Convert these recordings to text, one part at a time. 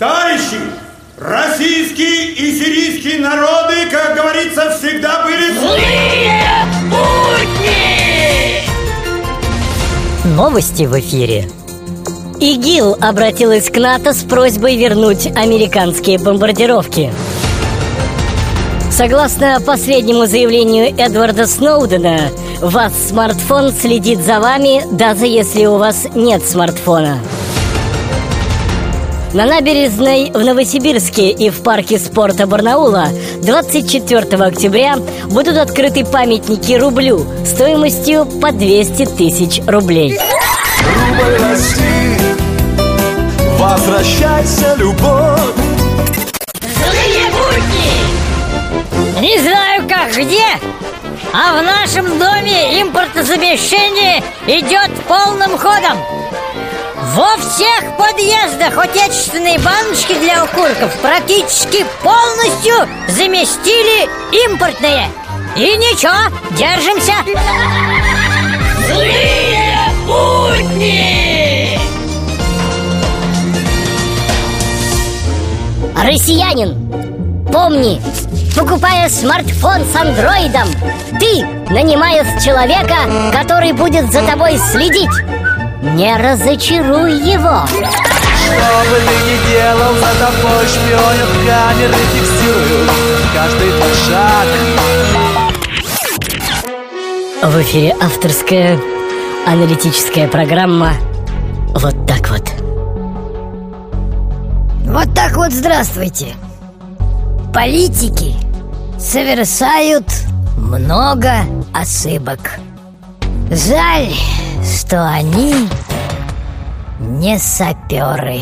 Товарищи, российские и сирийские народы, как говорится, всегда были злые будни! Новости в эфире. ИГИЛ обратилась к НАТО с просьбой вернуть американские бомбардировки. Согласно последнему заявлению Эдварда Сноудена, ваш смартфон следит за вами, даже если у вас нет смартфона. На набережной в Новосибирске и в парке спорта Барнаула 24 октября будут открыты памятники рублю стоимостью по 200 тысяч рублей. Рубль расти, возвращайся, любовь. Не знаю как где, а в нашем доме импортозамещение идет полным ходом. Во всех подъездах отечественные баночки для окурков практически полностью заместили импортные. И ничего, держимся. Злые будни! Россиянин, помни, покупая смартфон с андроидом, ты нанимаешь человека, который будет за тобой следить. Не разочаруй его. Что бы ты ни делал, за тобой шпионят камеры, фиксируют каждый твой шаг. В эфире авторская аналитическая программа «Вот так вот». Вот так вот здравствуйте. Политики совершают много ошибок. Жаль, что они не саперы.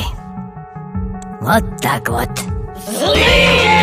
Вот так вот. Злые